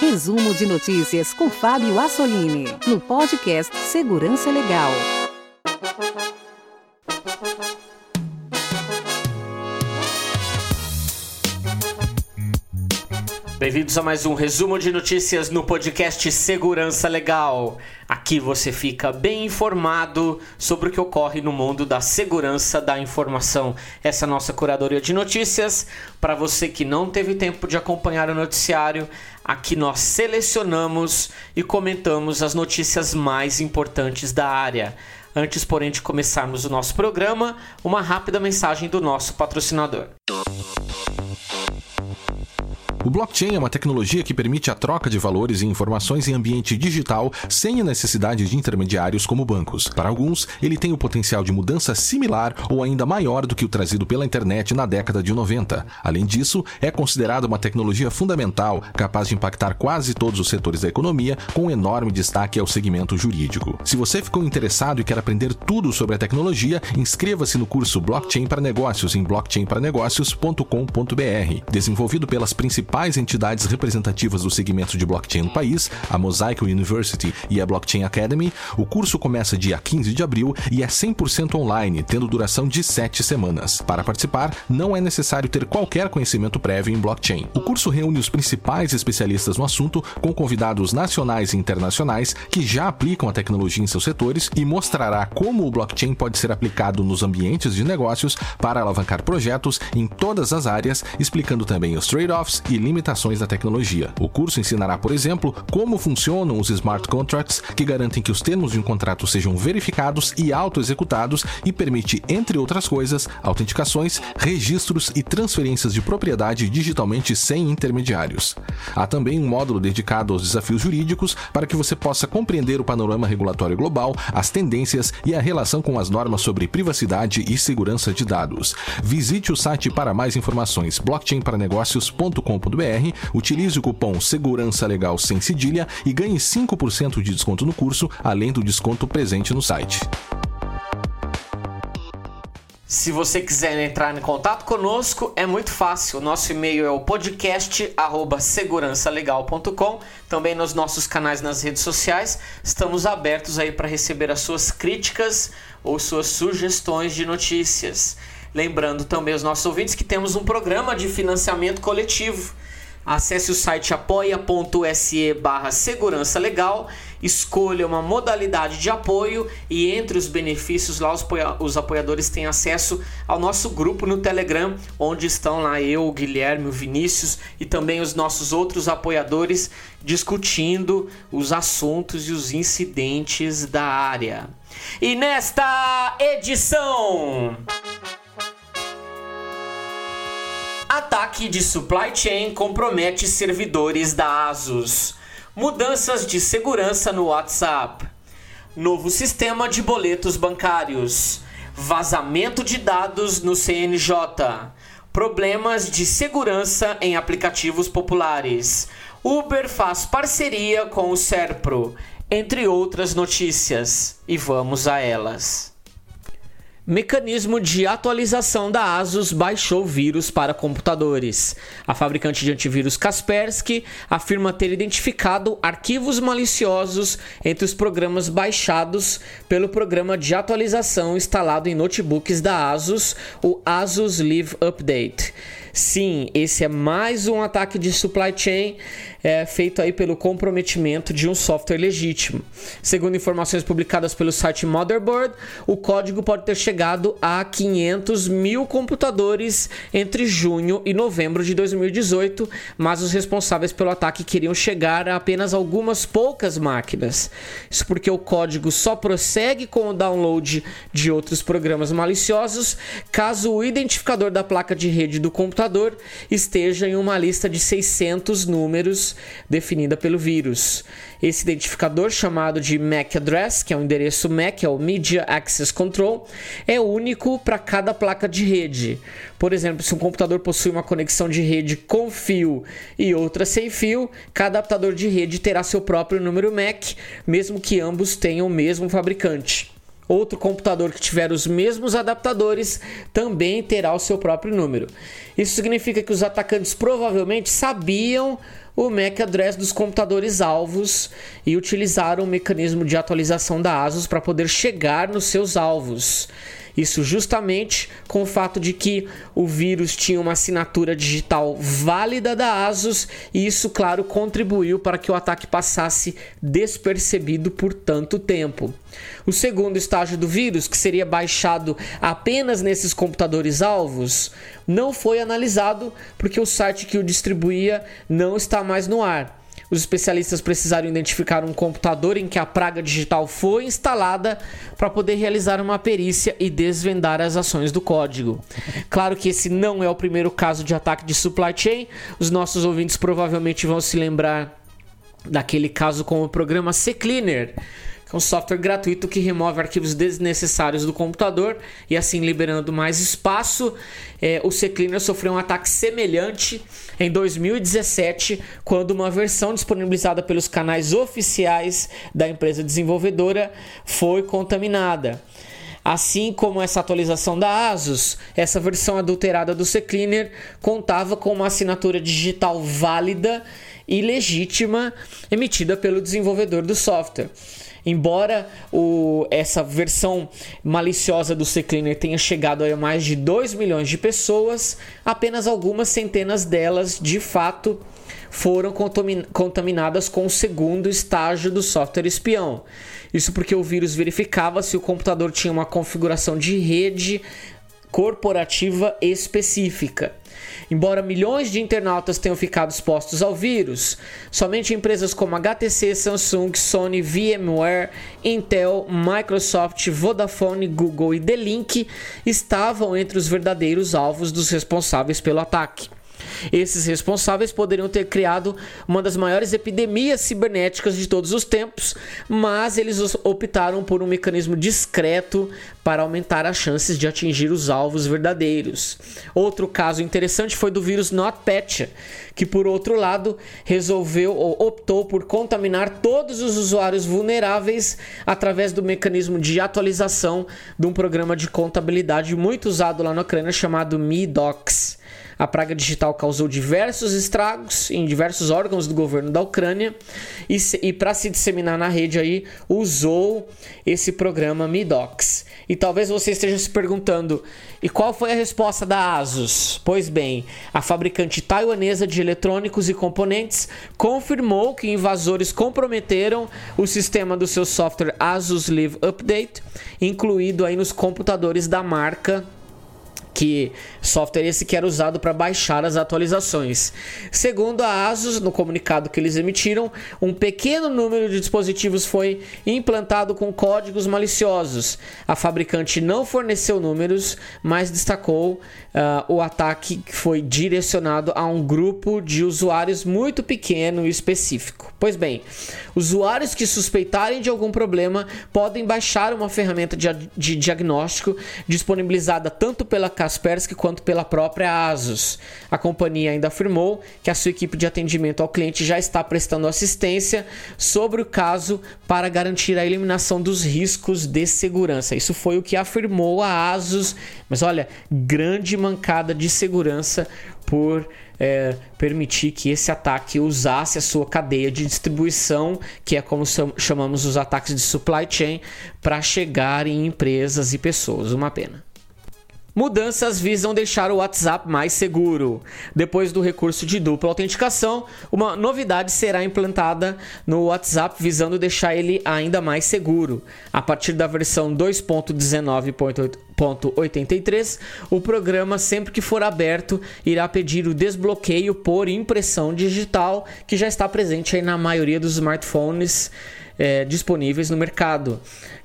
Resumo de notícias com Fábio Assolini, no podcast Segurança Legal. Bem-vindos a mais um resumo de notícias no podcast Segurança Legal. Aqui você fica bem informado sobre o que ocorre no mundo da segurança da informação. Essa é a nossa curadoria de notícias. Para você que não teve tempo de acompanhar o noticiário, aqui nós selecionamos e comentamos as notícias mais importantes da área. Antes, porém, de começarmos o nosso programa, uma rápida mensagem do nosso patrocinador. O blockchain é uma tecnologia que permite a troca de valores e informações em ambiente digital sem a necessidade de intermediários como bancos. Para alguns, ele tem o potencial de mudança similar ou ainda maior do que o trazido pela internet na década de 90. Além disso, é considerado uma tecnologia fundamental, capaz de impactar quase todos os setores da economia, com enorme destaque ao segmento jurídico. Se você ficou interessado e quer aprender tudo sobre a tecnologia, inscreva-se no curso Blockchain para Negócios em blockchainparanegócios.com.br, desenvolvido pelas principais principais entidades representativas do segmento de blockchain no país, a Mosaic University e a Blockchain Academy, o curso começa dia 15 de abril e é 100% online, tendo duração de 7 semanas. Para participar, não é necessário ter qualquer conhecimento prévio em blockchain. O curso reúne os principais especialistas no assunto, com convidados nacionais e internacionais que já aplicam a tecnologia em seus setores e mostrará como o blockchain pode ser aplicado nos ambientes de negócios para alavancar projetos em todas as áreas, explicando também os trade-offs e limitações da tecnologia. O curso ensinará, por exemplo, como funcionam os smart contracts, que garantem que os termos de um contrato sejam verificados e auto-executados e permite, entre outras coisas, autenticações, registros e transferências de propriedade digitalmente sem intermediários. Há também um módulo dedicado aos desafios jurídicos para que você possa compreender o panorama regulatório global, as tendências e a relação com as normas sobre privacidade e segurança de dados. Visite o site para mais informações blockchainparanegócios.com.br utilize o cupom Segurança Legal sem cedilha e ganhe 5% de desconto no curso, além do desconto presente no site. Se você quiser entrar em contato conosco, é muito fácil. Nosso e-mail é o podcast@segurançalegal.com. Também nos nossos canais nas redes sociais, estamos abertos aí para receber as suas críticas ou suas sugestões de notícias. Lembrando também aos nossos ouvintes que temos um programa de financiamento coletivo Acesse o site apoia.se barra segurança legal, escolha uma modalidade de apoio e entre os benefícios lá os, os apoiadores têm acesso ao nosso grupo no Telegram, onde estão lá eu, o Guilherme, o Vinícius e também os nossos outros apoiadores discutindo os assuntos e os incidentes da área. E nesta edição... Ataque de supply chain compromete servidores da Asus. Mudanças de segurança no WhatsApp. Novo sistema de boletos bancários. Vazamento de dados no CNJ. Problemas de segurança em aplicativos populares. Uber faz parceria com o Serpro, entre outras notícias. E vamos a elas. Mecanismo de atualização da Asus baixou vírus para computadores. A fabricante de antivírus Kaspersky afirma ter identificado arquivos maliciosos entre os programas baixados pelo programa de atualização instalado em notebooks da Asus, o Asus Live Update. Sim, esse é mais um ataque de supply chain é, feito aí pelo comprometimento de um software legítimo. Segundo informações publicadas pelo site Motherboard, o código pode ter chegado a 500 mil computadores entre junho e novembro de 2018, mas os responsáveis pelo ataque queriam chegar a apenas algumas poucas máquinas. Isso porque o código só prossegue com o download de outros programas maliciosos caso o identificador da placa de rede do computador esteja em uma lista de 600 números definida pelo vírus. Esse identificador, chamado de MAC address, que é o endereço MAC, é o Media Access Control, é único para cada placa de rede. Por exemplo, se um computador possui uma conexão de rede com fio e outra sem fio, cada adaptador de rede terá seu próprio número MAC, mesmo que ambos tenham o mesmo fabricante. outro computador que tiver os mesmos adaptadores também terá o seu próprio número. Isso significa que os atacantes provavelmente sabiam o MAC address dos computadores alvos e utilizaram o mecanismo de atualização da ASUS para poder chegar nos seus alvos. Isso justamente com o fato de que o vírus tinha uma assinatura digital válida da ASUS e isso, claro, contribuiu para que o ataque passasse despercebido por tanto tempo. O segundo estágio do vírus, que seria baixado apenas nesses computadores alvos, não foi analisado porque o site que o distribuía não está mais no ar. Os especialistas precisaram identificar um computador em que a praga digital foi instalada para poder realizar uma perícia e desvendar as ações do código. Claro que esse não é o primeiro caso de ataque de supply chain. Os nossos ouvintes provavelmente vão se lembrar daquele caso com o programa CCleaner um software gratuito que remove arquivos desnecessários do computador e assim liberando mais espaço. É, o CCleaner sofreu um ataque semelhante em 2017, quando uma versão disponibilizada pelos canais oficiais da empresa desenvolvedora foi contaminada. Assim como essa atualização da ASUS, essa versão adulterada do CCleaner contava com uma assinatura digital válida e legítima emitida pelo desenvolvedor do software. Embora o, essa versão maliciosa do CCleaner tenha chegado a mais de 2 milhões de pessoas, apenas algumas centenas delas de fato foram contaminadas com o segundo estágio do software espião. Isso porque o vírus verificava se o computador tinha uma configuração de rede corporativa específica. Embora milhões de internautas tenham ficado expostos ao vírus, somente empresas como HTC, Samsung, Sony, VMware, Intel, Microsoft, Vodafone, Google e The-Link estavam entre os verdadeiros alvos dos responsáveis pelo ataque. Esses responsáveis poderiam ter criado uma das maiores epidemias cibernéticas de todos os tempos, mas eles optaram por um mecanismo discreto para aumentar as chances de atingir os alvos verdadeiros. Outro caso interessante foi do vírus NotPetya, que por outro lado resolveu ou optou por contaminar todos os usuários vulneráveis através do mecanismo de atualização de um programa de contabilidade muito usado lá na Ucrânia chamado MiDocs. A praga digital causou diversos estragos em diversos órgãos do governo da Ucrânia e, e para se disseminar na rede aí usou esse programa Midox. E talvez você esteja se perguntando: e qual foi a resposta da Asus? Pois bem, a fabricante taiwanesa de eletrônicos e componentes confirmou que invasores comprometeram o sistema do seu software Asus Live Update, incluído aí nos computadores da marca que software esse que era usado para baixar as atualizações. Segundo a ASUS, no comunicado que eles emitiram, um pequeno número de dispositivos foi implantado com códigos maliciosos. A fabricante não forneceu números, mas destacou uh, o ataque que foi direcionado a um grupo de usuários muito pequeno e específico. Pois bem, usuários que suspeitarem de algum problema podem baixar uma ferramenta de, de diagnóstico disponibilizada tanto pela Kaspersky quanto pela própria Asus. A companhia ainda afirmou que a sua equipe de atendimento ao cliente já está prestando assistência sobre o caso para garantir a eliminação dos riscos de segurança. Isso foi o que afirmou a Asus, mas olha, grande mancada de segurança por é, permitir que esse ataque usasse a sua cadeia de distribuição, que é como chamamos os ataques de supply chain, para chegar em empresas e pessoas. Uma pena. Mudanças visam deixar o WhatsApp mais seguro. Depois do recurso de dupla autenticação, uma novidade será implantada no WhatsApp visando deixar ele ainda mais seguro. A partir da versão 2.19.83, o programa, sempre que for aberto, irá pedir o desbloqueio por impressão digital, que já está presente na maioria dos smartphones é, disponíveis no mercado.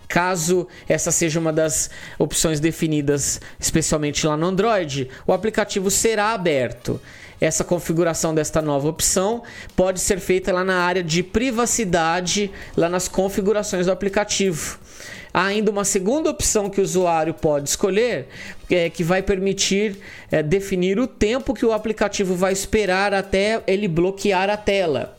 Caso essa seja uma das opções definidas, especialmente lá no Android, o aplicativo será aberto. Essa configuração desta nova opção pode ser feita lá na área de privacidade, lá nas configurações do aplicativo. Há ainda uma segunda opção que o usuário pode escolher, é, que vai permitir é, definir o tempo que o aplicativo vai esperar até ele bloquear a tela.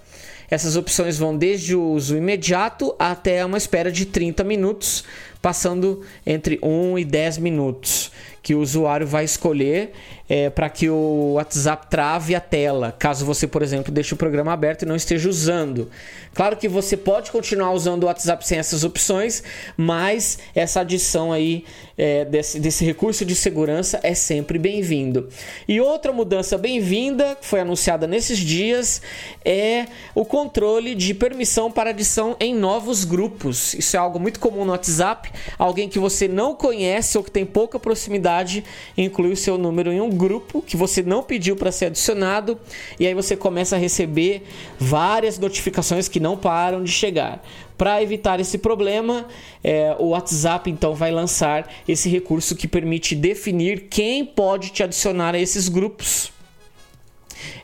Essas opções vão desde o uso imediato até uma espera de 30 minutos passando entre 1 e 10 minutos que o usuário vai escolher é, para que o WhatsApp trave a tela, caso você, por exemplo, deixe o programa aberto e não esteja usando. Claro que você pode continuar usando o WhatsApp sem essas opções, mas essa adição aí é, desse, desse recurso de segurança é sempre bem-vindo. E outra mudança bem-vinda, que foi anunciada nesses dias, é o controle de permissão para adição em novos grupos. Isso é algo muito comum no WhatsApp. Alguém que você não conhece ou que tem pouca proximidade inclui o seu número em um grupo que você não pediu para ser adicionado e aí você começa a receber várias notificações que não param de chegar. Para evitar esse problema, é, o WhatsApp então vai lançar esse recurso que permite definir quem pode te adicionar a esses grupos.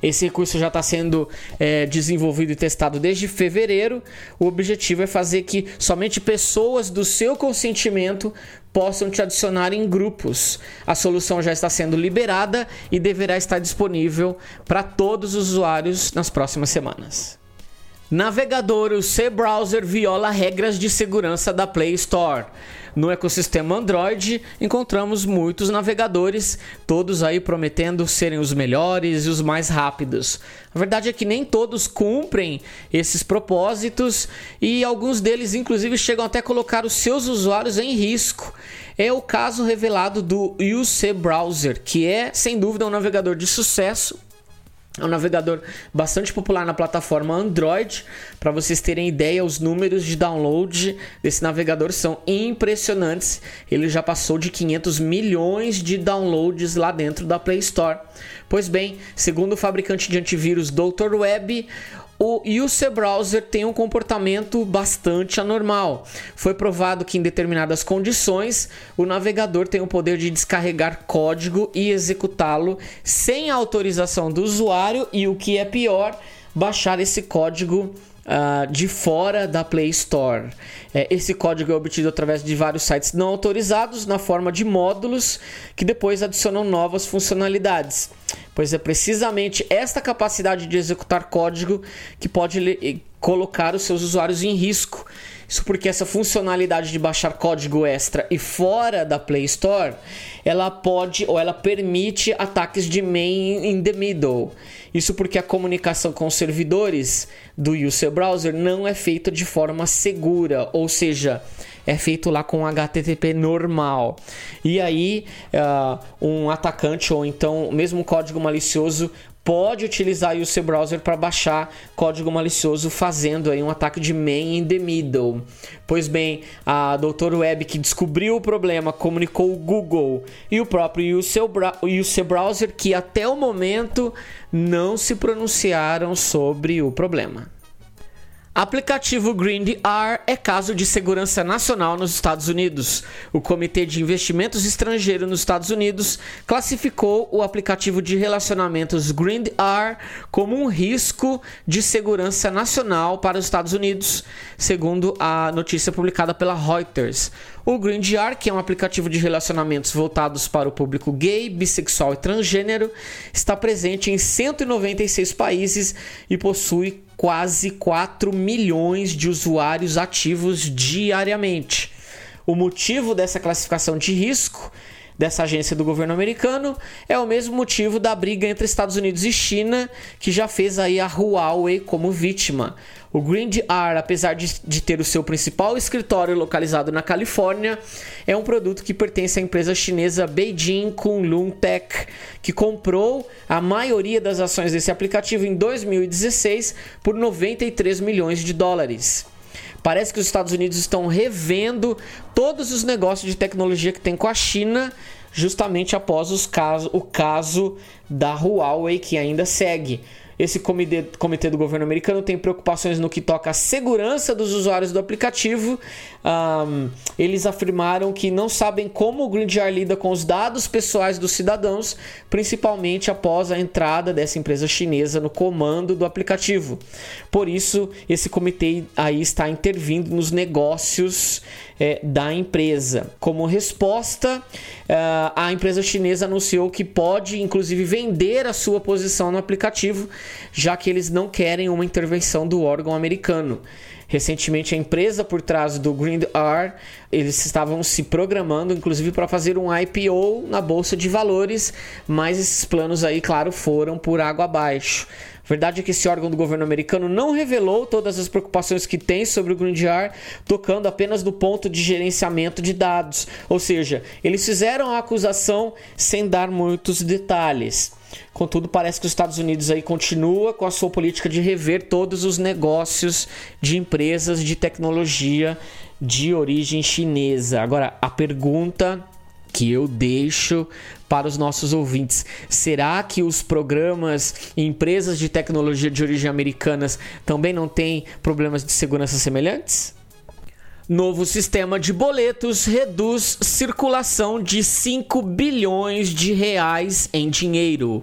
Esse recurso já está sendo é, desenvolvido e testado desde fevereiro. O objetivo é fazer que somente pessoas do seu consentimento possam te adicionar em grupos. A solução já está sendo liberada e deverá estar disponível para todos os usuários nas próximas semanas. Navegador, o C-Browser viola regras de segurança da Play Store. No ecossistema Android, encontramos muitos navegadores, todos aí prometendo serem os melhores e os mais rápidos. A verdade é que nem todos cumprem esses propósitos e alguns deles, inclusive, chegam até colocar os seus usuários em risco. É o caso revelado do UC Browser, que é, sem dúvida, um navegador de sucesso é um navegador bastante popular na plataforma Android. Para vocês terem ideia, os números de download desse navegador são impressionantes. Ele já passou de 500 milhões de downloads lá dentro da Play Store. Pois bem, segundo o fabricante de antivírus Dr. Web, o UC Browser tem um comportamento bastante anormal. Foi provado que em determinadas condições o navegador tem o poder de descarregar código e executá-lo sem autorização do usuário e o que é pior, baixar esse código Uh, de fora da Play Store. É, esse código é obtido através de vários sites não autorizados na forma de módulos que depois adicionam novas funcionalidades. Pois é precisamente esta capacidade de executar código que pode colocar os seus usuários em risco. Isso porque essa funcionalidade de baixar código extra e fora da Play Store, ela pode ou ela permite ataques de main in the middle. Isso porque a comunicação com os servidores do user browser não é feita de forma segura, ou seja, é feito lá com HTTP normal. E aí, uh, um atacante ou então mesmo um código malicioso pode utilizar o seu browser para baixar código malicioso fazendo aí um ataque de man in the middle. Pois bem, a Dr. Web que descobriu o problema comunicou o Google e o próprio UC Browser que até o momento não se pronunciaram sobre o problema. Aplicativo GreenDR é caso de segurança nacional nos Estados Unidos. O Comitê de Investimentos Estrangeiro nos Estados Unidos classificou o aplicativo de relacionamentos GreenDR como um risco de segurança nacional para os Estados Unidos, segundo a notícia publicada pela Reuters. O GreenDR, que é um aplicativo de relacionamentos voltados para o público gay, bissexual e transgênero, está presente em 196 países e possui quase 4 milhões de usuários ativos diariamente. O motivo dessa classificação de risco dessa agência do governo americano é o mesmo motivo da briga entre Estados Unidos e China, que já fez aí a Huawei como vítima. O GreenDR, apesar de, de, ter o seu principal escritório localizado na Califórnia, é um produto que pertence à empresa chinesa Beijing Kunlun Tech, que comprou a maioria das ações desse aplicativo em 2016 por 93 milhões de dólares. Parece que os Estados Unidos estão revendo todos os negócios de tecnologia que tem com a China, justamente após caso, o caso da Huawei, que ainda segue. Esse comitê, comitê do governo americano tem preocupações no que toca à segurança dos usuários do aplicativo. Um, eles afirmaram que não sabem como o GreenDR lida com os dados pessoais dos cidadãos, principalmente após a entrada dessa empresa chinesa no comando do aplicativo. Por isso, esse comitê aí está intervindo nos negócios é, da empresa. Como resposta, uh, a empresa chinesa anunciou que pode, inclusive, vender a sua posição no aplicativo, já que eles não querem uma intervenção do órgão americano. Recentemente, a empresa por trás do GreenR, eles estavam se programando, inclusive, para fazer um IPO na bolsa de valores, mas esses planos aí, claro, foram por água abaixo. Verdade é que esse órgão do governo americano não revelou todas as preocupações que tem sobre o GreenDR, tocando apenas no ponto de gerenciamento de dados. Ou seja, eles fizeram a acusação sem dar muitos detalhes. Contudo, parece que os Estados Unidos aí continua com a sua política de rever todos os negócios de empresas de tecnologia de origem chinesa. Agora, a pergunta que eu deixo para os nossos ouvintes. Será que os programas e empresas de tecnologia de origem americanas também não têm problemas de segurança semelhantes? Novo sistema de boletos reduz circulação de 5 bilhões de reais em dinheiro.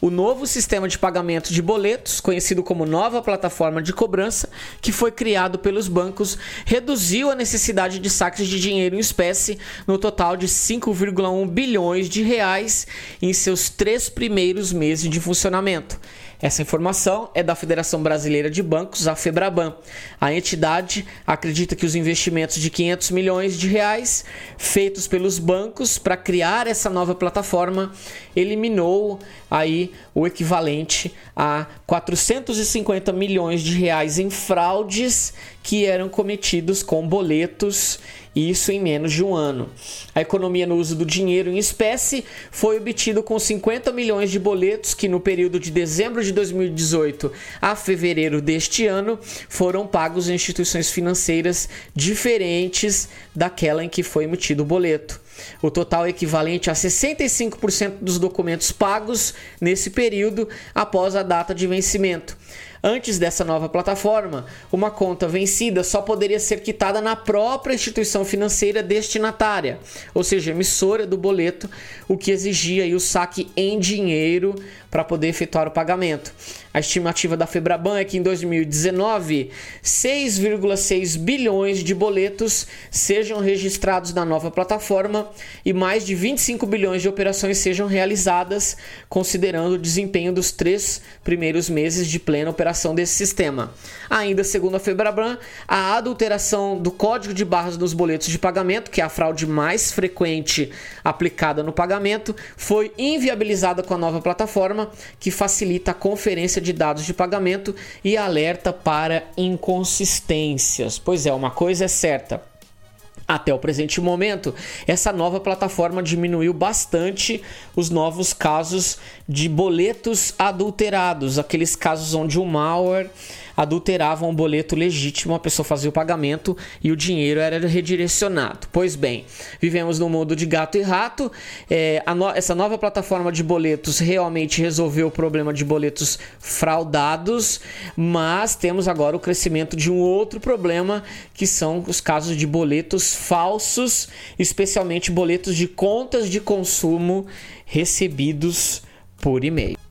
O novo sistema de pagamento de boletos, conhecido como nova plataforma de cobrança, que foi criado pelos bancos, reduziu a necessidade de saques de dinheiro em espécie no total de 5,1 bilhões de reais em seus três primeiros meses de funcionamento. Essa informação é da Federação Brasileira de Bancos, a Febraban. A entidade acredita que os investimentos de 500 milhões de reais feitos pelos bancos para criar essa nova plataforma eliminou aí o equivalente a 450 milhões de reais em fraudes que eram cometidos com boletos isso em menos de um ano. A economia no uso do dinheiro em espécie foi obtido com 50 milhões de boletos que no período de dezembro de 2018 a fevereiro deste ano foram pagos em instituições financeiras diferentes daquela em que foi emitido o boleto. O total equivalente a 65% dos documentos pagos nesse período após a data de vencimento. Antes dessa nova plataforma, uma conta vencida só poderia ser quitada na própria instituição financeira destinatária, ou seja, emissora do boleto, o que exigia o saque em dinheiro para poder efetuar o pagamento. A estimativa da Febraban é que em 2019, 6,6 bilhões de boletos sejam registrados na nova plataforma e mais de 25 bilhões de operações sejam realizadas, considerando o desempenho dos três primeiros meses de plena operação desse sistema. Ainda segundo a Febraban, a adulteração do código de barras nos boletos de pagamento, que é a fraude mais frequente aplicada no pagamento, foi inviabilizada com a nova plataforma, que facilita a conferência de dados de pagamento e alerta para inconsistências. Pois é, uma coisa é certa. Até o presente momento, essa nova plataforma diminuiu bastante os novos casos de boletos adulterados, aqueles casos onde o malware adulteravam um boleto legítimo, a pessoa fazia o pagamento e o dinheiro era redirecionado. Pois bem, vivemos num mundo de gato e rato. É, no, essa nova plataforma de boletos realmente resolveu o problema de boletos fraudados, mas temos agora o crescimento de um outro problema que são os casos de boletos falsos, especialmente boletos de contas de consumo recebidos por e-mail.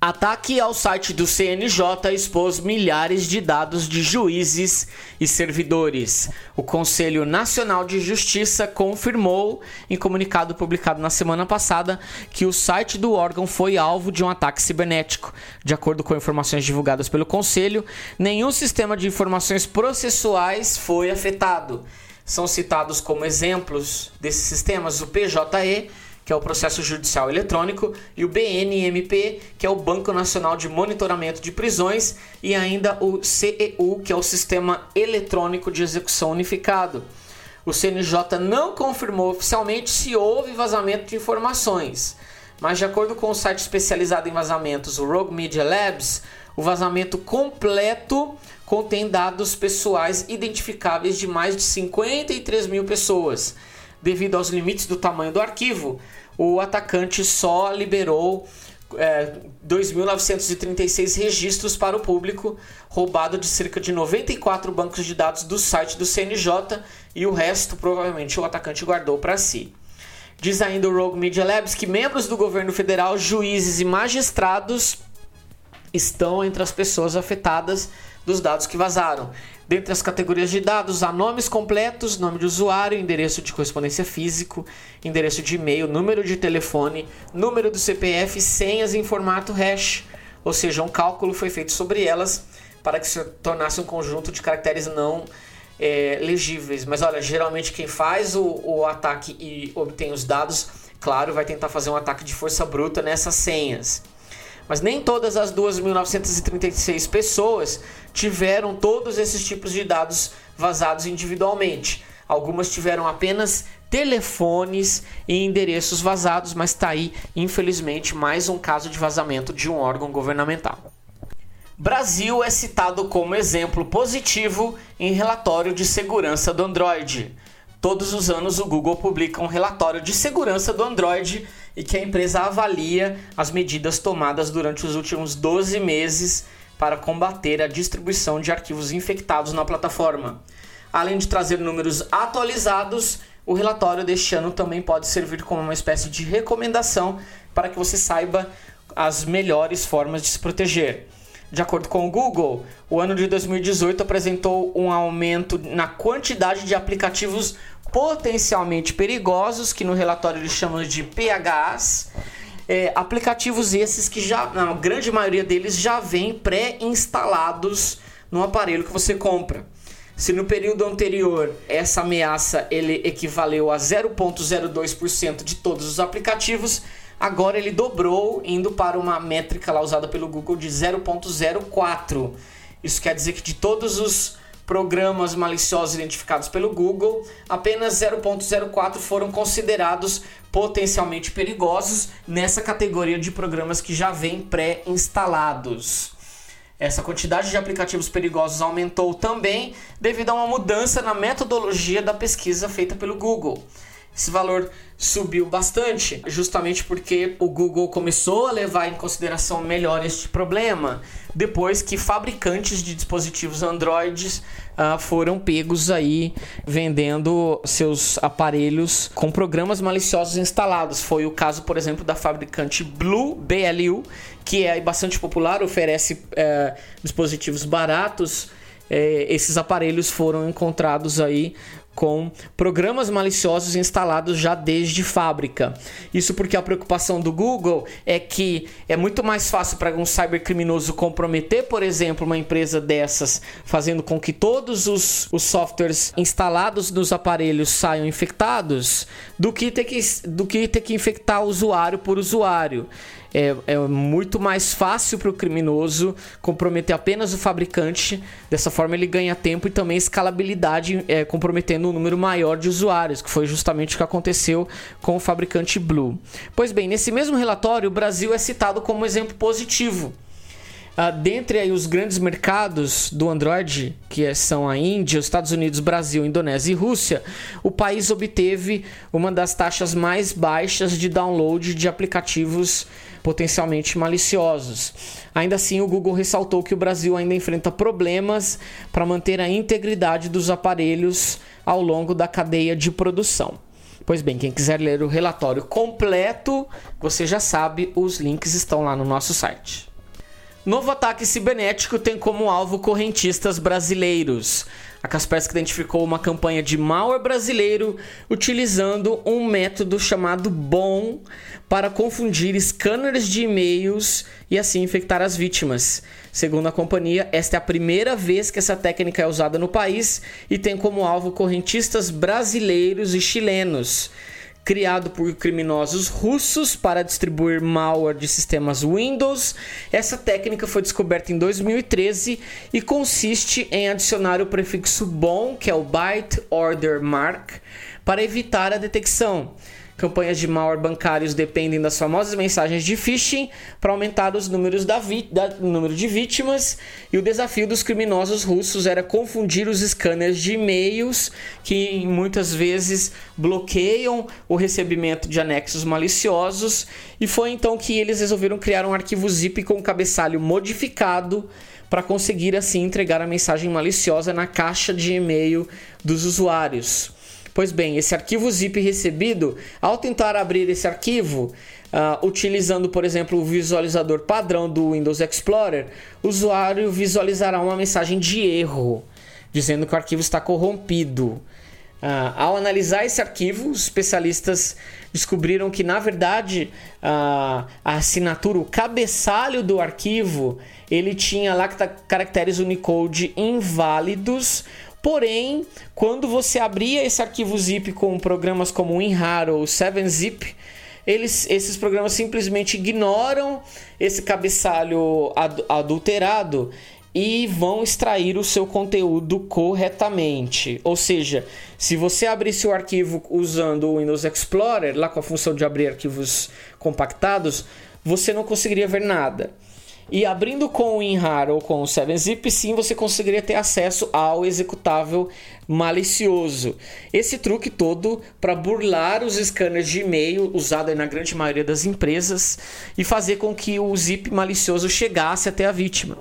Ataque ao site do CNJ expôs milhares de dados de juízes e servidores. O Conselho Nacional de Justiça confirmou, em comunicado publicado na semana passada, que o site do órgão foi alvo de um ataque cibernético. De acordo com informações divulgadas pelo Conselho, nenhum sistema de informações processuais foi afetado. São citados como exemplos desses sistemas o PJE que é o processo judicial eletrônico, e o BNMP, que é o Banco Nacional de Monitoramento de Prisões, e ainda o CEU, que é o Sistema Eletrônico de Execução Unificado. O CNJ não confirmou oficialmente se houve vazamento de informações, mas de acordo com o site especializado em vazamentos, o Rogue Media Labs, o vazamento completo contém dados pessoais identificáveis de mais de 53 mil pessoas. Devido aos limites do tamanho do arquivo, o atacante só liberou é, 2.936 registros para o público, roubado de cerca de 94 bancos de dados do site do CNJ e o resto provavelmente o atacante guardou para si. Diz ainda o Rogue Media Labs que membros do governo federal, juízes e magistrados estão entre as pessoas afetadas dos dados que vazaram. Dentre as categorias de dados, há nomes completos, nome de usuário, endereço de correspondência físico, endereço de e-mail, número de telefone, número do CPF, senhas em formato hash, ou seja, um cálculo foi feito sobre elas para que se tornasse um conjunto de caracteres não é, legíveis. Mas olha, geralmente quem faz o, o ataque e obtém os dados, claro, vai tentar fazer um ataque de força bruta nessas senhas. Mas nem todas as 2.936 pessoas tiveram todos esses tipos de dados vazados individualmente. Algumas tiveram apenas telefones e endereços vazados, mas está aí, infelizmente, mais um caso de vazamento de um órgão governamental. Brasil é citado como exemplo positivo em relatório de segurança do Android. Todos os anos o Google publica um relatório de segurança do Android e que a empresa avalia as medidas tomadas durante os últimos 12 meses para combater a distribuição de arquivos infectados na plataforma. Além de trazer números atualizados, o relatório deste ano também pode servir como uma espécie de recomendação para que você saiba as melhores formas de se proteger. De acordo com o Google, o ano de 2018 apresentou um aumento na quantidade de aplicativos potencialmente perigosos, que no relatório eles chamam de PHs. É, aplicativos esses que já, a grande maioria deles já vêm pré-instalados no aparelho que você compra. Se no período anterior essa ameaça ele equivaleu a 0,02% de todos os aplicativos, Agora ele dobrou, indo para uma métrica lá usada pelo Google de 0.04. Isso quer dizer que de todos os programas maliciosos identificados pelo Google, apenas 0.04 foram considerados potencialmente perigosos nessa categoria de programas que já vêm pré-instalados. Essa quantidade de aplicativos perigosos aumentou também devido a uma mudança na metodologia da pesquisa feita pelo Google. Esse valor subiu bastante, justamente porque o Google começou a levar em consideração melhor este problema depois que fabricantes de dispositivos Android uh, foram pegos aí vendendo seus aparelhos com programas maliciosos instalados. Foi o caso, por exemplo, da fabricante Blue BLU, que é bastante popular, oferece uh, dispositivos baratos. Eh, esses aparelhos foram encontrados aí com programas maliciosos instalados já desde fábrica. Isso porque a preocupação do Google é que é muito mais fácil para um cybercriminoso comprometer, por exemplo, uma empresa dessas, fazendo com que todos os, os softwares instalados nos aparelhos saiam infectados, do que ter que, do que, ter que infectar usuário por usuário é, é muito mais fácil para o criminoso comprometer apenas o fabricante. Dessa forma, ele ganha tempo e também escalabilidade, é, comprometendo um número maior de usuários, que foi justamente o que aconteceu com o fabricante Blue. Pois bem, nesse mesmo relatório, o Brasil é citado como exemplo positivo. Uh, dentre aí os grandes mercados do Android, que são a Índia, os Estados Unidos, Brasil, Indonésia e Rússia, o país obteve uma das taxas mais baixas de download de aplicativos potencialmente maliciosos. Ainda assim, o Google ressaltou que o Brasil ainda enfrenta problemas para manter a integridade dos aparelhos ao longo da cadeia de produção. Pois bem, quem quiser ler o relatório completo, você já sabe, os links estão lá no nosso site. Novo ataque cibernético tem como alvo correntistas brasileiros. A Kaspersky identificou uma campanha de malware brasileiro utilizando um método chamado BOM para confundir scanners de e-mails e assim infectar as vítimas. Segundo a companhia, esta é a primeira vez que essa técnica é usada no país e tem como alvo correntistas brasileiros e chilenos criado por criminosos russos para distribuir malware de sistemas Windows. Essa técnica foi descoberta em 2013 e consiste em adicionar o prefixo BOM, que é o Byte Order Mark, para evitar a detecção. Campanhas de malware bancários dependem das famosas mensagens de phishing para aumentar os números da, da número de vítimas. E o desafio dos criminosos russos era confundir os scanners de e-mails que muitas vezes bloqueiam o recebimento de anexos maliciosos. E foi então que eles resolveram criar um arquivo zip com cabeçalho modificado para conseguir assim entregar a mensagem maliciosa na caixa de e-mail dos usuários. Pois bem, esse arquivo zip recebido, ao tentar abrir esse arquivo, uh, utilizando, por exemplo, o visualizador padrão do Windows Explorer, o usuário visualizará uma mensagem de erro, dizendo que o arquivo está corrompido. Uh, ao analisar esse arquivo, os especialistas descobriram que, na verdade, uh, a assinatura, o cabeçalho do arquivo, ele tinha lá caracteres Unicode inválidos. Porém, quando você abria esse arquivo zip com programas como WinRAR ou 7-zip, eles, esses programas simplesmente ignoram esse cabeçalho adulterado e vão extrair o seu conteúdo corretamente. Ou seja, se você abrisse o arquivo usando o Windows Explorer, lá com a função de abrir arquivos compactados, você não conseguiria ver nada. E abrindo com o WinRAR ou com o 7-Zip, sim, você conseguiria ter acesso ao executável malicioso. Esse truque todo para burlar os scanners de e-mail usado na grande maioria das empresas e fazer com que o zip malicioso chegasse até a vítima.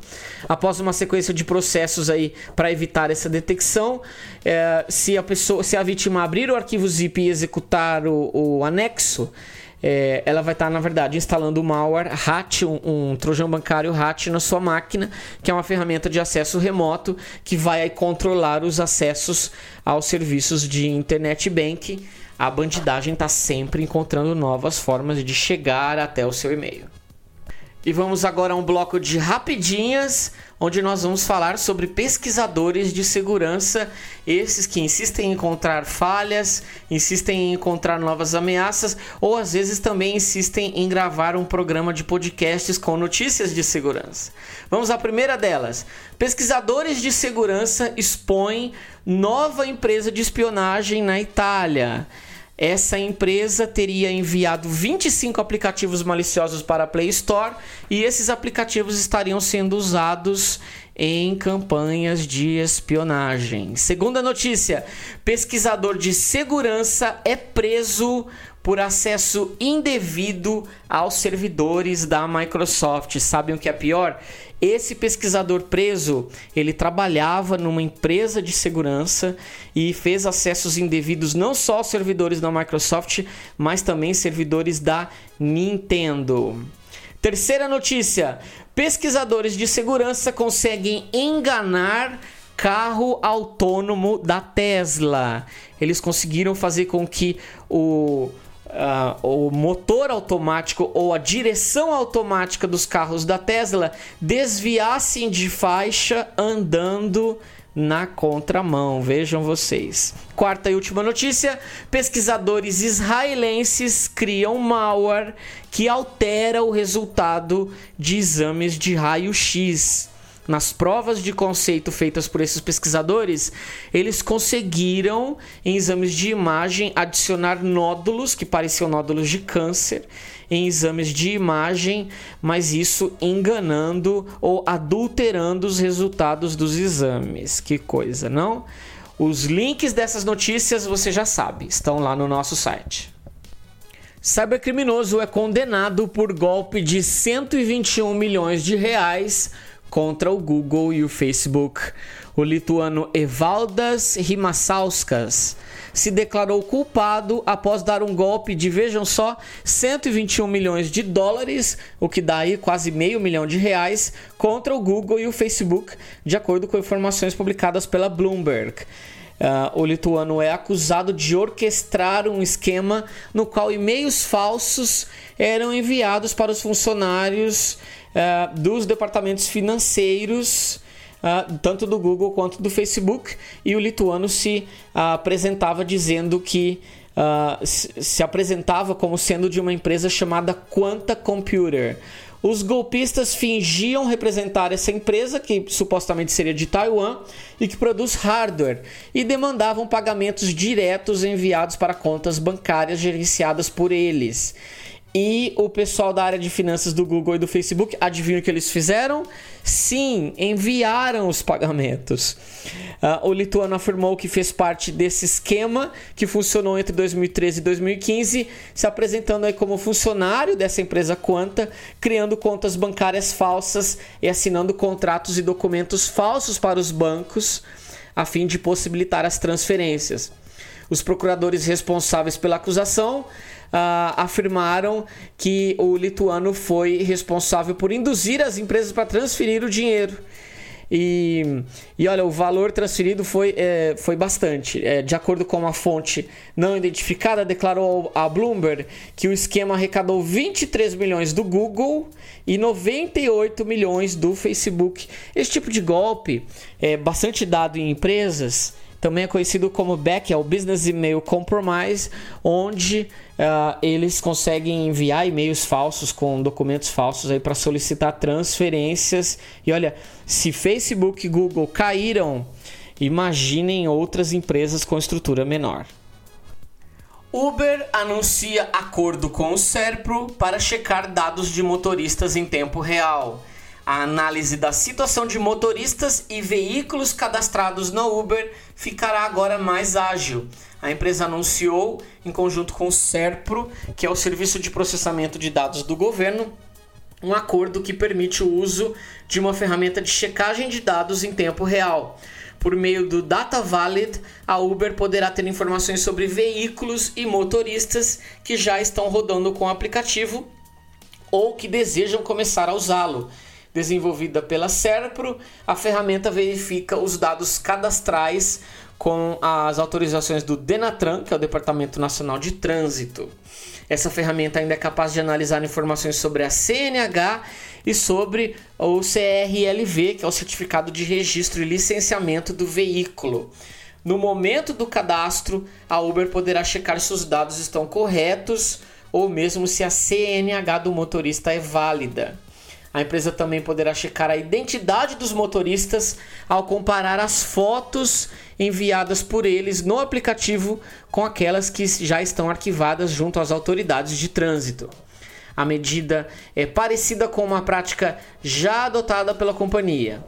Após uma sequência de processos aí para evitar essa detecção, é, se a pessoa, se a vítima abrir o arquivo zip e executar o, o anexo é, ela vai estar, tá, na verdade, instalando o malware HAT, um, um trojão bancário HAT na sua máquina, que é uma ferramenta de acesso remoto que vai controlar os acessos aos serviços de internet banking. A bandidagem está sempre encontrando novas formas de chegar até o seu e-mail. E vamos agora a um bloco de rapidinhas, onde nós vamos falar sobre pesquisadores de segurança, esses que insistem em encontrar falhas, insistem em encontrar novas ameaças, ou às vezes também insistem em gravar um programa de podcasts com notícias de segurança. Vamos à primeira delas. Pesquisadores de segurança expõem nova empresa de espionagem na Itália essa empresa teria enviado 25 aplicativos maliciosos para a Play Store e esses aplicativos estariam sendo usados em campanhas de espionagem. Segunda notícia: pesquisador de segurança é preso por acesso indevido aos servidores da Microsoft. Sabem o que é pior? Esse pesquisador preso, ele trabalhava numa empresa de segurança e fez acessos indevidos não só aos servidores da Microsoft, mas também servidores da Nintendo. Terceira notícia: pesquisadores de segurança conseguem enganar carro autônomo da Tesla. Eles conseguiram fazer com que o Uh, o motor automático ou a direção automática dos carros da Tesla desviassem de faixa andando na contramão. Vejam vocês. Quarta e última notícia: pesquisadores israelenses criam malware que altera o resultado de exames de raio-x nas provas de conceito feitas por esses pesquisadores, eles conseguiram, em exames de imagem, adicionar nódulos que pareciam nódulos de câncer em exames de imagem, mas isso enganando ou adulterando os resultados dos exames. Que coisa, não? Os links dessas notícias você já sabe, estão lá no nosso site. Cybercriminoso é condenado por golpe de 121 milhões de reais contra o Google e o Facebook. O lituano Evaldas Rimasauskas se declarou culpado após dar um golpe de, vejam só, 121 milhões de dólares, o que dá aí quase meio milhão de reais, contra o Google e o Facebook, de acordo com informações publicadas pela Bloomberg. Uh, o lituano é acusado de orquestrar um esquema no qual e-mails falsos eram enviados para os funcionários uh, dos departamentos financeiros. Uh, tanto do Google quanto do Facebook, e o lituano se uh, apresentava dizendo que uh, se apresentava como sendo de uma empresa chamada Quanta Computer. Os golpistas fingiam representar essa empresa, que supostamente seria de Taiwan e que produz hardware, e demandavam pagamentos diretos enviados para contas bancárias gerenciadas por eles. E o pessoal da área de finanças do Google e do Facebook, adivinha o que eles fizeram? Sim, enviaram os pagamentos. Uh, o lituano afirmou que fez parte desse esquema que funcionou entre 2013 e 2015, se apresentando aí como funcionário dessa empresa Quanta, criando contas bancárias falsas e assinando contratos e documentos falsos para os bancos, a fim de possibilitar as transferências. Os procuradores responsáveis pela acusação uh, afirmaram que o lituano foi responsável por induzir as empresas para transferir o dinheiro. E, e olha, o valor transferido foi, é, foi bastante. É, de acordo com uma fonte não identificada, declarou a Bloomberg que o esquema arrecadou 23 milhões do Google e 98 milhões do Facebook. Esse tipo de golpe é bastante dado em empresas também é conhecido como BEC, é o Business Email Compromise, onde uh, eles conseguem enviar e-mails falsos com documentos falsos aí para solicitar transferências. E olha, se Facebook e Google caíram, imaginem outras empresas com estrutura menor. Uber anuncia acordo com o Serpro para checar dados de motoristas em tempo real. A análise da situação de motoristas e veículos cadastrados no Uber ficará agora mais ágil. A empresa anunciou, em conjunto com o SERPRO, que é o Serviço de Processamento de Dados do Governo, um acordo que permite o uso de uma ferramenta de checagem de dados em tempo real. Por meio do Data Valid, a Uber poderá ter informações sobre veículos e motoristas que já estão rodando com o aplicativo ou que desejam começar a usá-lo desenvolvida pela Serpro, a ferramenta verifica os dados cadastrais com as autorizações do Denatran, que é o Departamento Nacional de Trânsito. Essa ferramenta ainda é capaz de analisar informações sobre a CNH e sobre o CRLV, que é o Certificado de Registro e Licenciamento do Veículo. No momento do cadastro, a Uber poderá checar se os dados estão corretos ou mesmo se a CNH do motorista é válida. A empresa também poderá checar a identidade dos motoristas ao comparar as fotos enviadas por eles no aplicativo com aquelas que já estão arquivadas junto às autoridades de trânsito. A medida é parecida com uma prática já adotada pela companhia.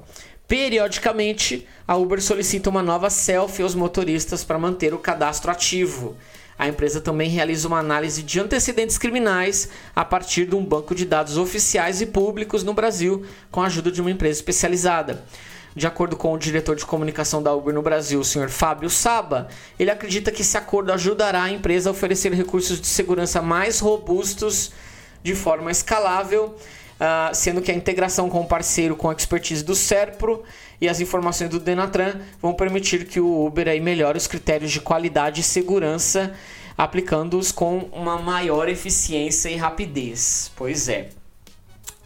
Periodicamente, a Uber solicita uma nova selfie aos motoristas para manter o cadastro ativo. A empresa também realiza uma análise de antecedentes criminais a partir de um banco de dados oficiais e públicos no Brasil, com a ajuda de uma empresa especializada. De acordo com o diretor de comunicação da Uber no Brasil, o Sr. Fábio Saba, ele acredita que esse acordo ajudará a empresa a oferecer recursos de segurança mais robustos de forma escalável uh, sendo que a integração com o parceiro com a expertise do Serpro e as informações do Denatran vão permitir que o Uber aí melhore os critérios de qualidade e segurança, aplicando-os com uma maior eficiência e rapidez. Pois é.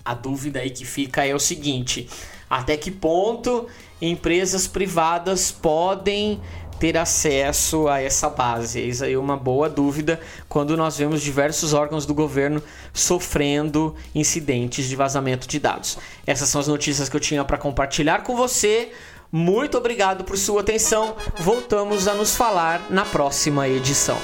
A dúvida aí que fica é o seguinte: até que ponto empresas privadas podem ter acesso a essa base? Eis aí uma boa dúvida quando nós vemos diversos órgãos do governo sofrendo incidentes de vazamento de dados. Essas são as notícias que eu tinha para compartilhar com você. Muito obrigado por sua atenção. Voltamos a nos falar na próxima edição.